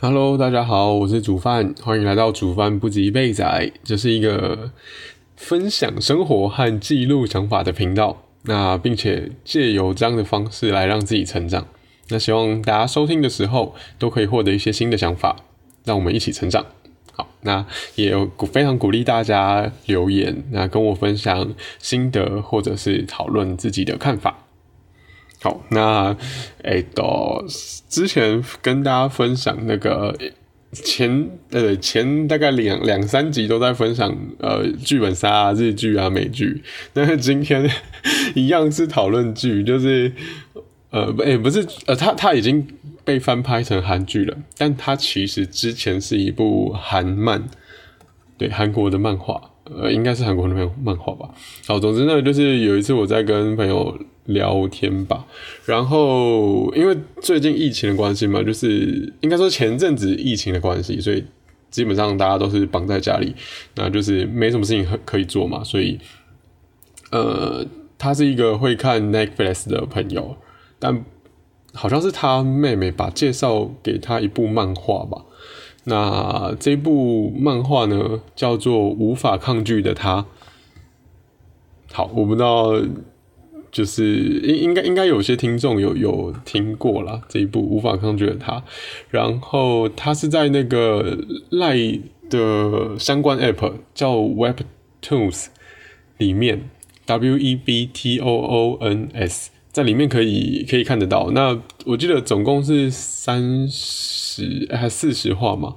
Hello，大家好，我是煮饭，欢迎来到煮饭不及备仔，这是一个分享生活和记录想法的频道。那并且借由这样的方式来让自己成长。那希望大家收听的时候都可以获得一些新的想法，让我们一起成长。好，那也有非常鼓励大家留言，那跟我分享心得或者是讨论自己的看法。好，那诶，到之前跟大家分享那个前呃前大概两两三集都在分享呃剧本杀啊日剧啊美剧，但是今天一样是讨论剧，就是呃不诶不是呃他他已经。被翻拍成韩剧了，但它其实之前是一部韩漫，对韩国的漫画，呃，应该是韩国的漫漫画吧。好，总之呢，就是有一次我在跟朋友聊天吧，然后因为最近疫情的关系嘛，就是应该说前阵子疫情的关系，所以基本上大家都是绑在家里，那就是没什么事情可可以做嘛，所以，呃，他是一个会看 Netflix 的朋友，但。好像是他妹妹把介绍给他一部漫画吧。那这部漫画呢，叫做《无法抗拒的他》。好，我不知道，就是应应该应该有些听众有有听过了这一部《无法抗拒的他》。然后他是在那个赖的相关 App 叫 Webtoons 里面，W E B T O O N S。在里面可以可以看得到，那我记得总共是三十还四十话嘛，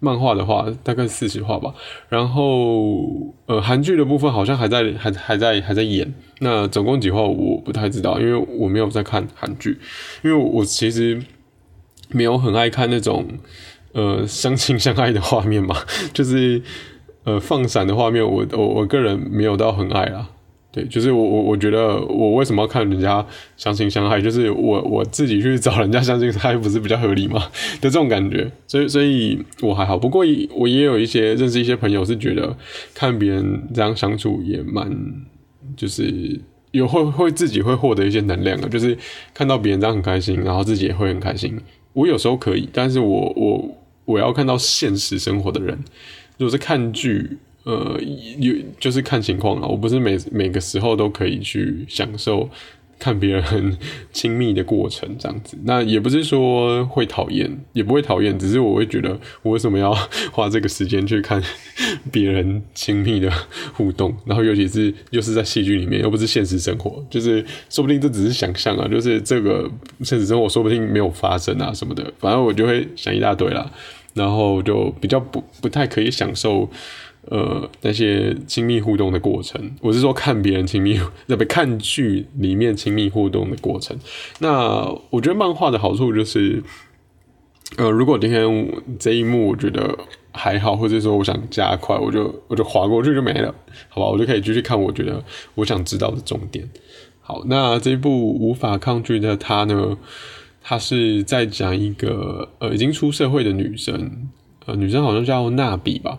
漫画的话大概四十话吧。然后呃，韩剧的部分好像还在还还在还在演。那总共几话我不太知道，因为我没有在看韩剧，因为我其实没有很爱看那种呃相亲相爱的画面嘛，就是呃放闪的画面，我我我个人没有到很爱啦。对，就是我我我觉得我为什么要看人家相亲相爱？就是我我自己去找人家相亲相爱，不是比较合理吗？的这种感觉，所以所以我还好。不过我也有一些认识一些朋友是觉得看别人这样相处也蛮，就是有会会自己会获得一些能量啊。就是看到别人这样很开心，然后自己也会很开心。我有时候可以，但是我我我要看到现实生活的人，如果是看剧。呃，有就是看情况啊，我不是每每个时候都可以去享受看别人 亲密的过程这样子。那也不是说会讨厌，也不会讨厌，只是我会觉得我为什么要 花这个时间去看 别人亲密的互动？然后尤其是又是在戏剧里面，又不是现实生活，就是说不定这只是想象啊，就是这个现实生活说不定没有发生啊什么的。反正我就会想一大堆啦，然后就比较不不太可以享受。呃，那些亲密互动的过程，我是说看别人亲密，那不看剧里面亲密互动的过程。那我觉得漫画的好处就是，呃，如果今天这一幕我觉得还好，或者说我想加快，我就我就划过去就没了，好吧，我就可以继续看我觉得我想知道的重点。好，那这一部无法抗拒的他呢，他是在讲一个呃已经出社会的女生，呃，女生好像叫娜比吧。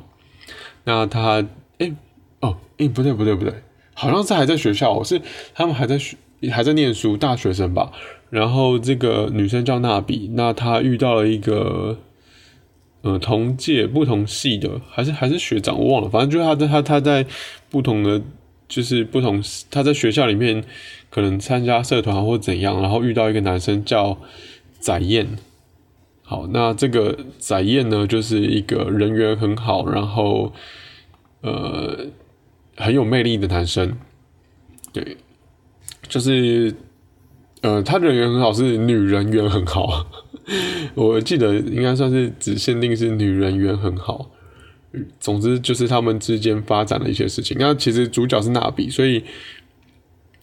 那他，哎，哦，哎，不对，不对，不对，好像是还在学校，是他们还在学，还在念书，大学生吧。然后这个女生叫娜比，那她遇到了一个，呃，同届不同系的，还是还是学长，我忘了，反正就是他在他他在不同的，就是不同，他在学校里面可能参加社团或怎样，然后遇到一个男生叫载燕。好，那这个宰燕呢，就是一个人缘很好，然后呃很有魅力的男生。对，就是呃他人缘很好，是女人缘很好。我记得应该算是只限定是女人缘很好。总之就是他们之间发展的一些事情。那其实主角是娜比，所以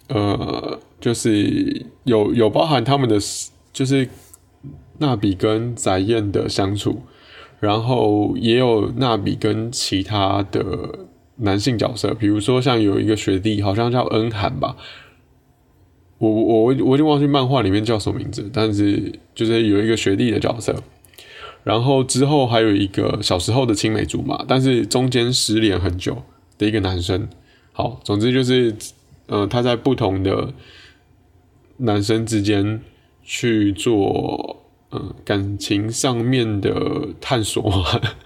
呃就是有有包含他们的，就是。娜比跟翟燕的相处，然后也有娜比跟其他的男性角色，比如说像有一个学弟，好像叫恩涵吧，我我我我已经忘记漫画里面叫什么名字，但是就是有一个学弟的角色，然后之后还有一个小时候的青梅竹马，但是中间失联很久的一个男生。好，总之就是，呃，他在不同的男生之间去做。感情上面的探索。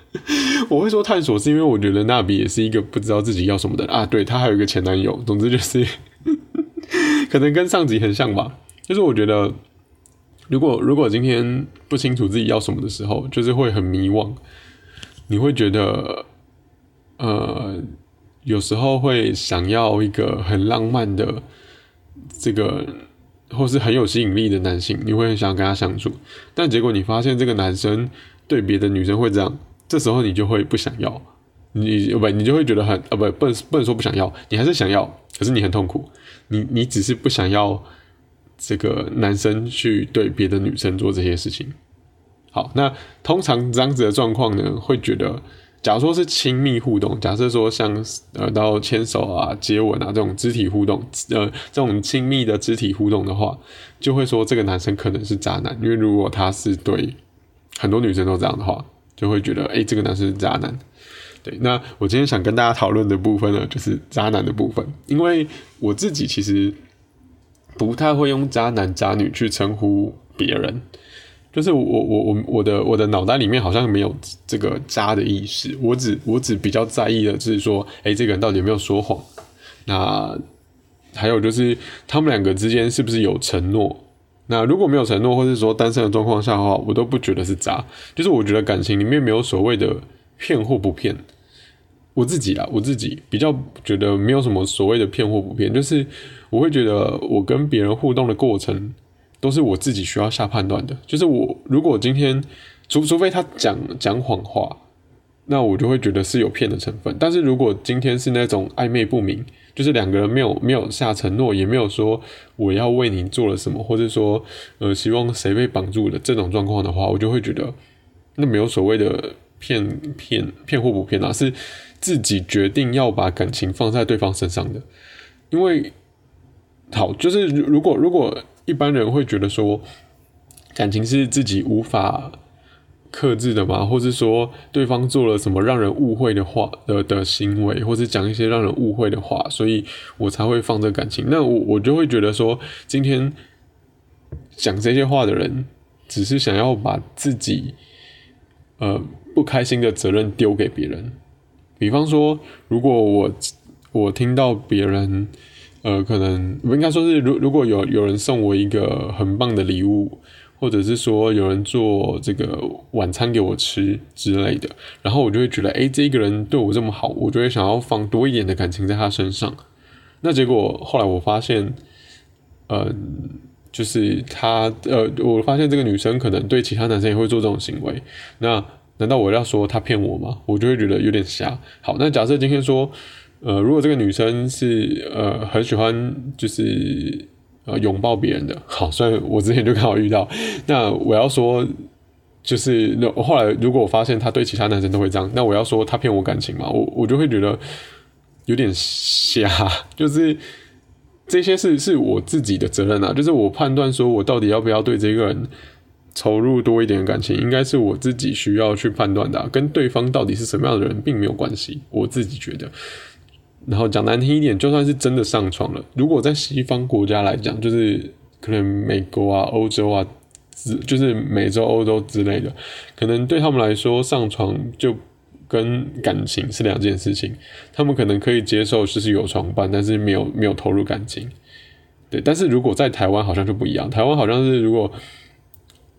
我会说探索，是因为我觉得娜比也是一个不知道自己要什么的啊。对她还有一个前男友，总之就是 可能跟上集很像吧。就是我觉得，如果如果今天不清楚自己要什么的时候，就是会很迷惘。你会觉得，呃，有时候会想要一个很浪漫的这个，或是很有吸引力的男性，你会很想跟他相处，但结果你发现这个男生对别的女生会这样。这时候你就会不想要，你不你就会觉得很啊不不能不能说不想要，你还是想要，可是你很痛苦，你你只是不想要这个男生去对别的女生做这些事情。好，那通常这样子的状况呢，会觉得，假如说是亲密互动，假设说像呃到牵手啊、接吻啊这种肢体互动，呃这种亲密的肢体互动的话，就会说这个男生可能是渣男，因为如果他是对很多女生都这样的话。就会觉得，哎，这个男生是渣男。对，那我今天想跟大家讨论的部分呢，就是渣男的部分。因为我自己其实不太会用渣男渣女去称呼别人，就是我我我我的我的脑袋里面好像没有这个渣的意识。我只我只比较在意的就是说，哎，这个人到底有没有说谎？那还有就是他们两个之间是不是有承诺？那如果没有承诺，或是说单身的状况下的话，我都不觉得是渣。就是我觉得感情里面没有所谓的骗或不骗。我自己啦，我自己比较觉得没有什么所谓的骗或不骗。就是我会觉得我跟别人互动的过程都是我自己需要下判断的。就是我如果今天除除非他讲讲谎话，那我就会觉得是有骗的成分。但是如果今天是那种暧昧不明。就是两个人没有没有下承诺，也没有说我要为你做了什么，或者说呃希望谁被绑住的这种状况的话，我就会觉得那没有所谓的骗骗骗或不骗啊，是自己决定要把感情放在对方身上的。因为好，就是如果如果一般人会觉得说感情是自己无法。克制的嘛，或是说对方做了什么让人误会的话的的行为，或是讲一些让人误会的话，所以我才会放这感情。那我我就会觉得说，今天讲这些话的人，只是想要把自己呃不开心的责任丢给别人。比方说，如果我我听到别人呃，可能我应该说是，如如果有有人送我一个很棒的礼物。或者是说有人做这个晚餐给我吃之类的，然后我就会觉得，哎，这个人对我这么好，我就会想要放多一点的感情在他身上。那结果后来我发现，呃，就是他，呃，我发现这个女生可能对其他男生也会做这种行为。那难道我要说他骗我吗？我就会觉得有点瞎。好，那假设今天说，呃，如果这个女生是呃很喜欢，就是。呃，拥抱别人的好，虽然我之前就刚好遇到。那我要说，就是后来如果我发现他对其他男生都会这样，那我要说他骗我感情嘛？我我就会觉得有点瞎。就是这些是是我自己的责任啊，就是我判断说我到底要不要对这个人投入多一点感情，应该是我自己需要去判断的，跟对方到底是什么样的人并没有关系。我自己觉得。然后讲难听一点，就算是真的上床了，如果在西方国家来讲，就是可能美国啊、欧洲啊，之就是美洲、欧洲之类的，可能对他们来说上床就跟感情是两件事情。他们可能可以接受就是有床伴，但是没有没有投入感情。对，但是如果在台湾好像就不一样，台湾好像是如果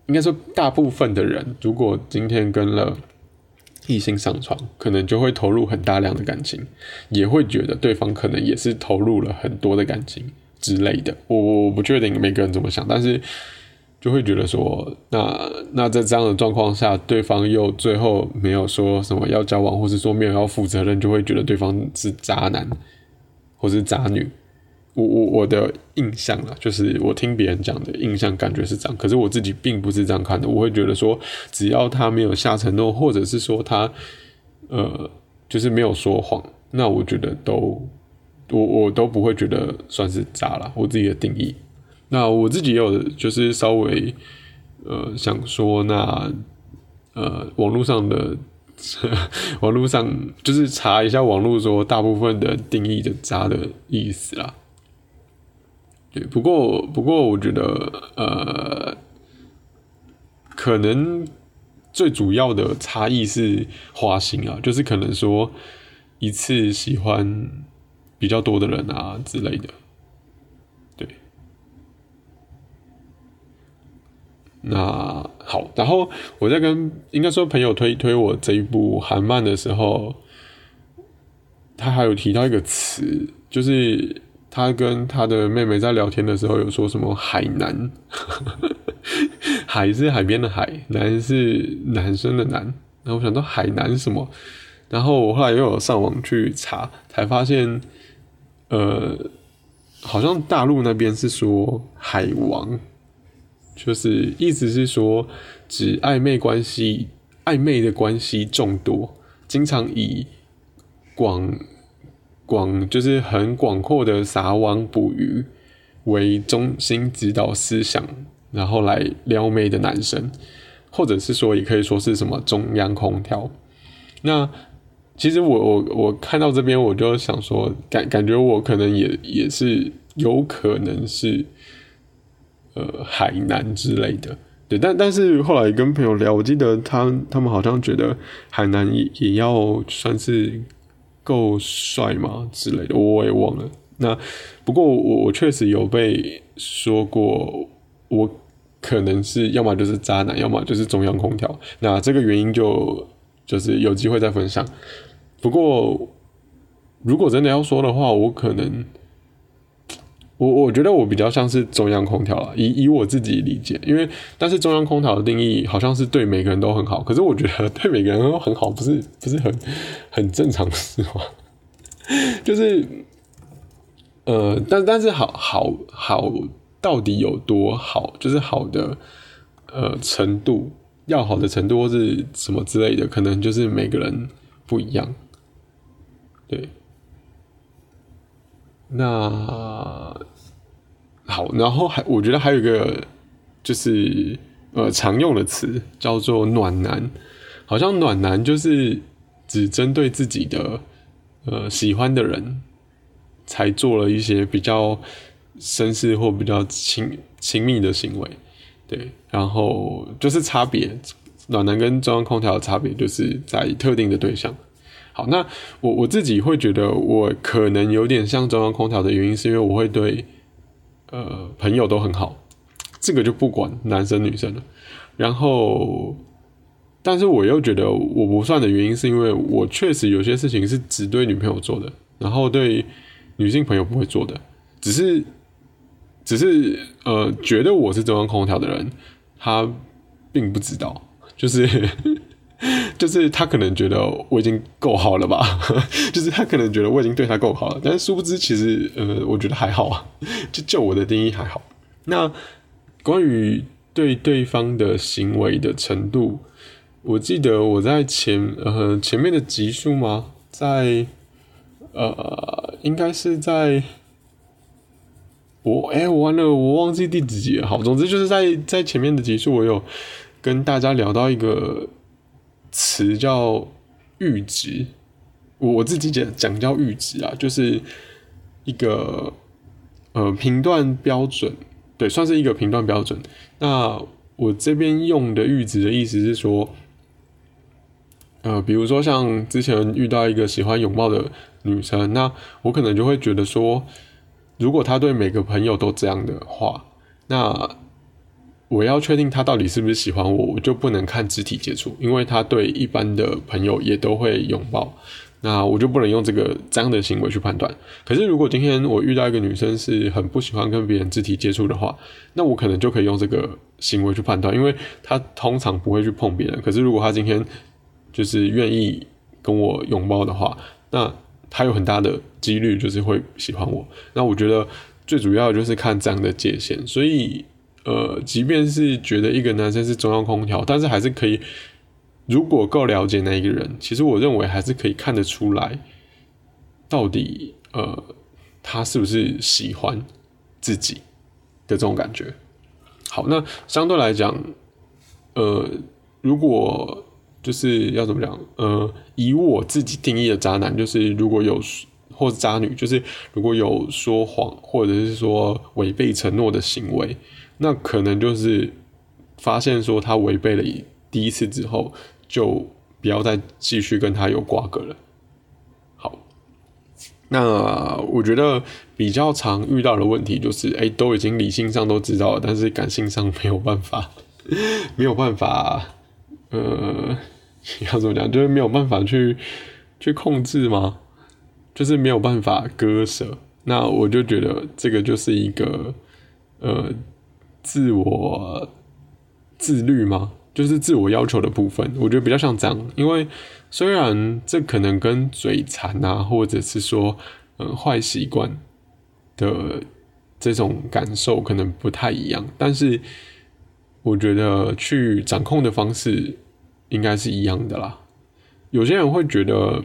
应该说大部分的人，如果今天跟了。异性上床，可能就会投入很大量的感情，也会觉得对方可能也是投入了很多的感情之类的。我我不确定每个人怎么想，但是就会觉得说，那那在这样的状况下，对方又最后没有说什么要交往，或是说没有要负责任，就会觉得对方是渣男或是渣女。我我我的印象啊，就是我听别人讲的印象，感觉是这样。可是我自己并不是这样看的。我会觉得说，只要他没有下承诺，或者是说他呃，就是没有说谎，那我觉得都我我都不会觉得算是渣了。我自己的定义。那我自己也有就是稍微呃想说，那呃网络上的 网络上就是查一下网络说大部分的定义的渣的意思啦。对，不过不过，我觉得呃，可能最主要的差异是花心啊，就是可能说一次喜欢比较多的人啊之类的。对，那好，然后我在跟应该说朋友推一推我这一部韩漫的时候，他还有提到一个词，就是他跟他的妹妹在聊天的时候有说什么海南。海是海边的海，男是男生的男。然后我想到海南什么，然后我后来又有上网去查，才发现，呃，好像大陆那边是说海王，就是意思是说指暧昧关系，暧昧的关系众多，经常以广广就是很广阔的撒网捕鱼为中心指导思想。然后来撩妹的男生，或者是说，也可以说是什么中央空调。那其实我我我看到这边，我就想说，感感觉我可能也也是有可能是呃海南之类的，对。但但是后来跟朋友聊，我记得他他们好像觉得海南也也要算是够帅吗之类的，我也忘了。那不过我我确实有被说过，我。可能是要么就是渣男，要么就是中央空调。那这个原因就就是有机会再分享。不过如果真的要说的话，我可能我我觉得我比较像是中央空调了，以以我自己理解。因为但是中央空调的定义好像是对每个人都很好，可是我觉得对每个人都很好，不是不是很很正常的事吗？就是呃，但但是好好好。到底有多好？就是好的，呃，程度要好的程度，或是什么之类的，可能就是每个人不一样。对，那好，然后还我觉得还有一个就是呃常用的词叫做暖男，好像暖男就是只针对自己的呃喜欢的人才做了一些比较。绅士或比较亲亲密的行为，对，然后就是差别，暖男跟中央空调的差别就是在特定的对象。好，那我我自己会觉得我可能有点像中央空调的原因，是因为我会对呃朋友都很好，这个就不管男生女生了。然后，但是我又觉得我不算的原因，是因为我确实有些事情是只对女朋友做的，然后对女性朋友不会做的，只是。只是呃，觉得我是中央空调的人，他并不知道，就是 就是他可能觉得我已经够好了吧，就是他可能觉得我已经对他够好了，但是殊不知其实呃，我觉得还好啊，就就我的定义还好。那关于对对方的行为的程度，我记得我在前呃前面的集数吗？在呃，应该是在。我哎，我完了，我忘记第几集了。好，总之就是在在前面的集数，我有跟大家聊到一个词叫阈值。我我自己讲讲叫阈值啊，就是一个呃评断标准，对，算是一个评断标准。那我这边用的阈值的意思是说，呃，比如说像之前遇到一个喜欢拥抱的女生，那我可能就会觉得说。如果她对每个朋友都这样的话，那我要确定他到底是不是喜欢我，我就不能看肢体接触，因为他对一般的朋友也都会拥抱，那我就不能用这个这样的行为去判断。可是如果今天我遇到一个女生是很不喜欢跟别人肢体接触的话，那我可能就可以用这个行为去判断，因为她通常不会去碰别人。可是如果她今天就是愿意跟我拥抱的话，那。他有很大的几率就是会喜欢我，那我觉得最主要就是看这样的界限。所以，呃，即便是觉得一个男生是中央空调，但是还是可以，如果够了解那一个人，其实我认为还是可以看得出来，到底呃他是不是喜欢自己的这种感觉。好，那相对来讲，呃，如果就是要怎么讲？呃，以我自己定义的渣男，就是如果有或者渣女，就是如果有说谎或者是说违背承诺的行为，那可能就是发现说他违背了第一次之后，就不要再继续跟他有瓜葛了。好，那我觉得比较常遇到的问题就是，哎，都已经理性上都知道了，但是感性上没有办法，没有办法，呃，要怎么讲，就是没有办法去去控制吗？就是没有办法割舍。那我就觉得这个就是一个，呃，自我自律吗？就是自我要求的部分。我觉得比较像这样，因为虽然这可能跟嘴馋啊，或者是说，嗯，坏习惯的这种感受可能不太一样，但是我觉得去掌控的方式应该是一样的啦。有些人会觉得，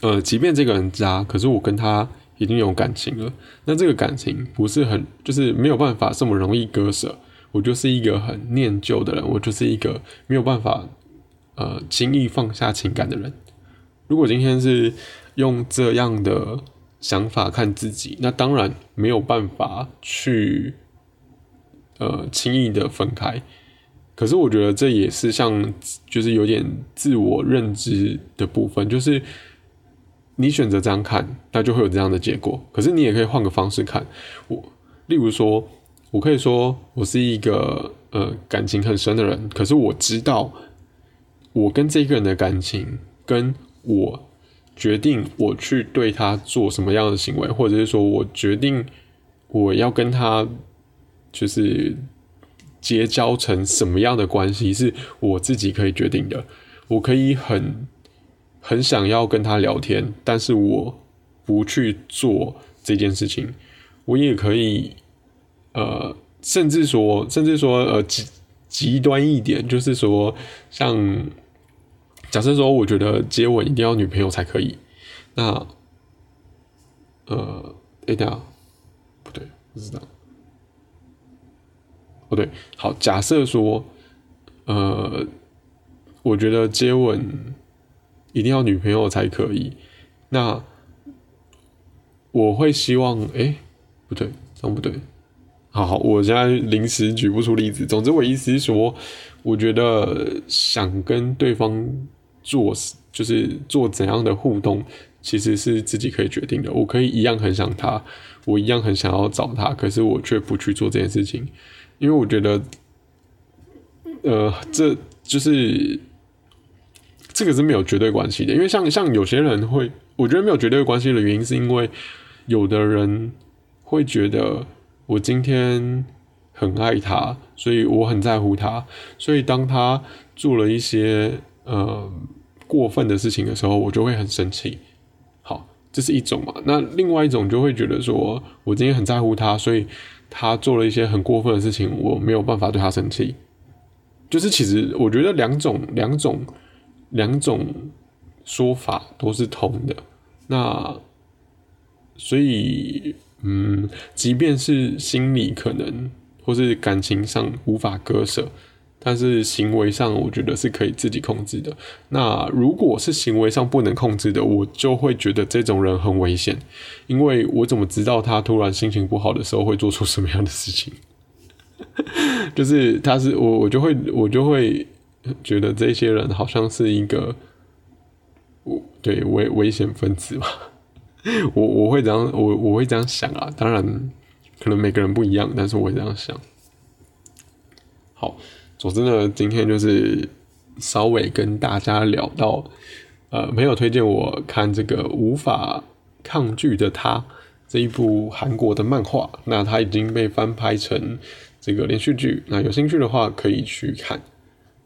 呃，即便这个人渣，可是我跟他。已经有感情了，那这个感情不是很，就是没有办法这么容易割舍。我就是一个很念旧的人，我就是一个没有办法呃轻易放下情感的人。如果今天是用这样的想法看自己，那当然没有办法去呃轻易的分开。可是我觉得这也是像就是有点自我认知的部分，就是。你选择这样看，那就会有这样的结果。可是你也可以换个方式看，我，例如说，我可以说我是一个呃感情很深的人，可是我知道我跟这个人的感情，跟我决定我去对他做什么样的行为，或者是说我决定我要跟他就是结交成什么样的关系，是我自己可以决定的。我可以很。很想要跟他聊天，但是我不去做这件事情。我也可以，呃，甚至说，甚至说，呃，极极端一点，就是说，像假设说，我觉得接吻一定要女朋友才可以。那，呃，哎，等下，不对，不知道。哦，对，好，假设说，呃，我觉得接吻。一定要女朋友才可以，那我会希望，哎，不对，这样不对，好好，我现在临时举不出例子。总之，我意思是说，我觉得想跟对方做，就是做怎样的互动，其实是自己可以决定的。我可以一样很想他，我一样很想要找他，可是我却不去做这件事情，因为我觉得，呃，这就是。这个是没有绝对关系的，因为像像有些人会，我觉得没有绝对关系的原因，是因为有的人会觉得我今天很爱他，所以我很在乎他，所以当他做了一些呃过分的事情的时候，我就会很生气。好，这是一种嘛？那另外一种就会觉得说我今天很在乎他，所以他做了一些很过分的事情，我没有办法对他生气。就是其实我觉得两种两种。两种说法都是通的，那所以，嗯，即便是心理可能或是感情上无法割舍，但是行为上我觉得是可以自己控制的。那如果是行为上不能控制的，我就会觉得这种人很危险，因为我怎么知道他突然心情不好的时候会做出什么样的事情？就是他是我，我就会我就会。觉得这些人好像是一个，对危危险分子吧，我我会这样，我我会这样想啊。当然，可能每个人不一样，但是我会这样想。好，总之呢，今天就是稍微跟大家聊到，呃，朋友推荐我看这个《无法抗拒的他》这一部韩国的漫画，那它已经被翻拍成这个连续剧，那有兴趣的话可以去看。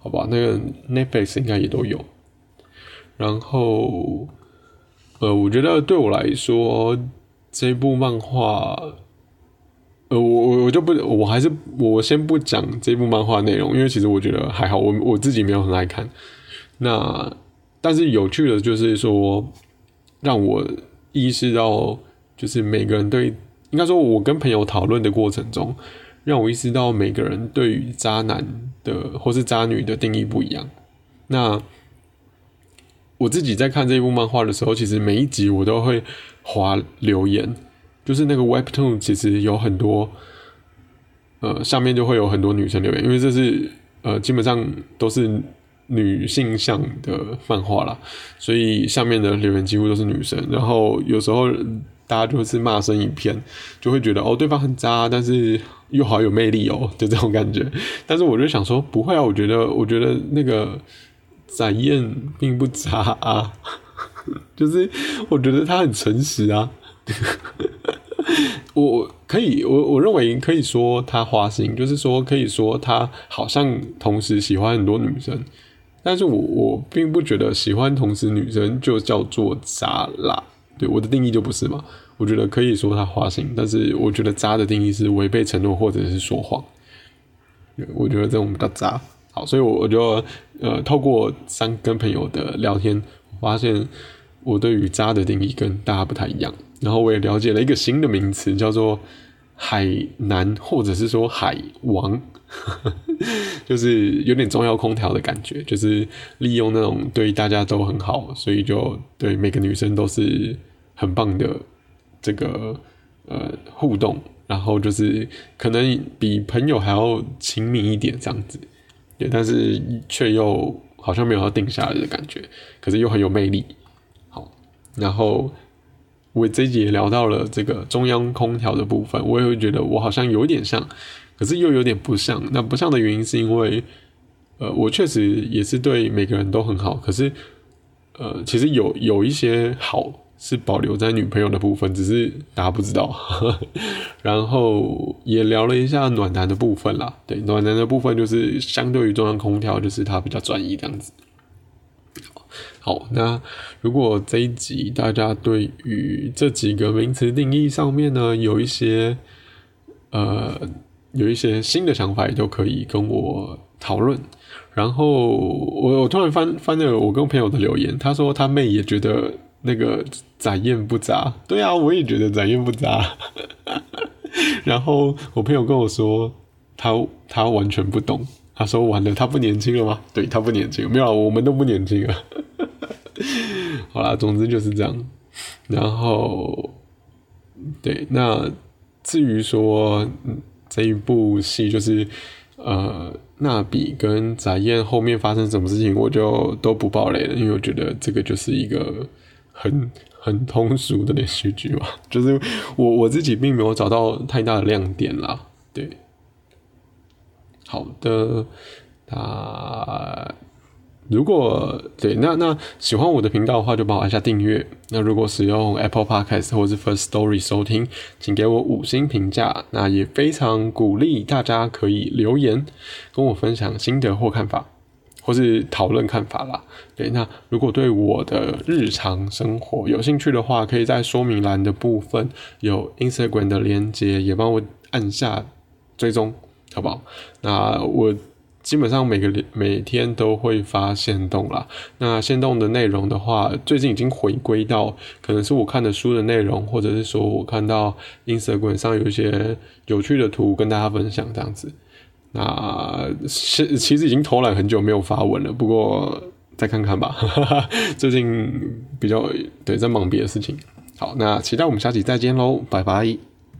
好吧，那个 Netflix 应该也都有。然后，呃，我觉得对我来说，这部漫画，呃，我我我就不，我还是我先不讲这部漫画内容，因为其实我觉得还好，我我自己没有很爱看。那但是有趣的就是说，让我意识到，就是每个人对，应该说，我跟朋友讨论的过程中。让我意识到每个人对于渣男的或是渣女的定义不一样。那我自己在看这部漫画的时候，其实每一集我都会划留言，就是那个 Webtoon 其实有很多呃，下面就会有很多女生留言，因为这是呃基本上都是女性向的漫画啦，所以下面的留言几乎都是女生。然后有时候大家就是骂声一片，就会觉得哦对方很渣，但是又好有魅力哦，就这种感觉。但是我就想说，不会啊，我觉得我觉得那个展燕并不渣啊，就是我觉得他很诚实啊。我可以，我我认为可以说他花心，就是说可以说他好像同时喜欢很多女生，但是我我并不觉得喜欢同时女生就叫做渣啦。对我的定义就不是嘛？我觉得可以说他花心，但是我觉得渣的定义是违背承诺或者是说谎。我觉得这种比较渣。好，所以我我就呃透过三跟朋友的聊天，发现我对于渣的定义跟大家不太一样。然后我也了解了一个新的名词，叫做海南，或者是说海王，就是有点中央空调的感觉，就是利用那种对大家都很好，所以就对每个女生都是很棒的这个呃互动，然后就是可能比朋友还要亲密一点这样子，对，但是却又好像没有要定下来的感觉，可是又很有魅力，好，然后。我这一集也聊到了这个中央空调的部分，我也会觉得我好像有点像，可是又有点不像。那不像的原因是因为，呃，我确实也是对每个人都很好，可是，呃，其实有有一些好是保留在女朋友的部分，只是大家不知道。然后也聊了一下暖男的部分啦，对，暖男的部分就是相对于中央空调，就是它比较专一这样子。好，那如果这一集大家对于这几个名词定义上面呢，有一些呃有一些新的想法，也都可以跟我讨论。然后我我突然翻翻了我跟朋友的留言，他说他妹也觉得那个展燕不渣，对啊，我也觉得展燕不渣。然后我朋友跟我说，他他完全不懂，他说完了，他不年轻了吗？对他不年轻，没有，我们都不年轻了。好啦，总之就是这样。然后，对，那至于说这一部戏，就是呃，娜比跟翟燕后面发生什么事情，我就都不爆雷了，因为我觉得这个就是一个很 很通俗的连续剧嘛。就是我我自己并没有找到太大的亮点啦。对，好的，那。如果对那那喜欢我的频道的话，就帮我按下订阅。那如果使用 Apple Podcast 或是 First Story 收听，请给我五星评价。那也非常鼓励大家可以留言跟我分享心得或看法，或是讨论看法啦。对，那如果对我的日常生活有兴趣的话，可以在说明栏的部分有 Instagram 的连接，也帮我按下追踪，好不好？那我。基本上每个每天都会发现动啦。那现动的内容的话，最近已经回归到可能是我看的书的内容，或者是说我看到 Instagram 上有一些有趣的图跟大家分享这样子。那其其实已经偷懒很久没有发文了，不过再看看吧。最近比较对在忙别的事情。好，那期待我们下期再见喽，拜拜。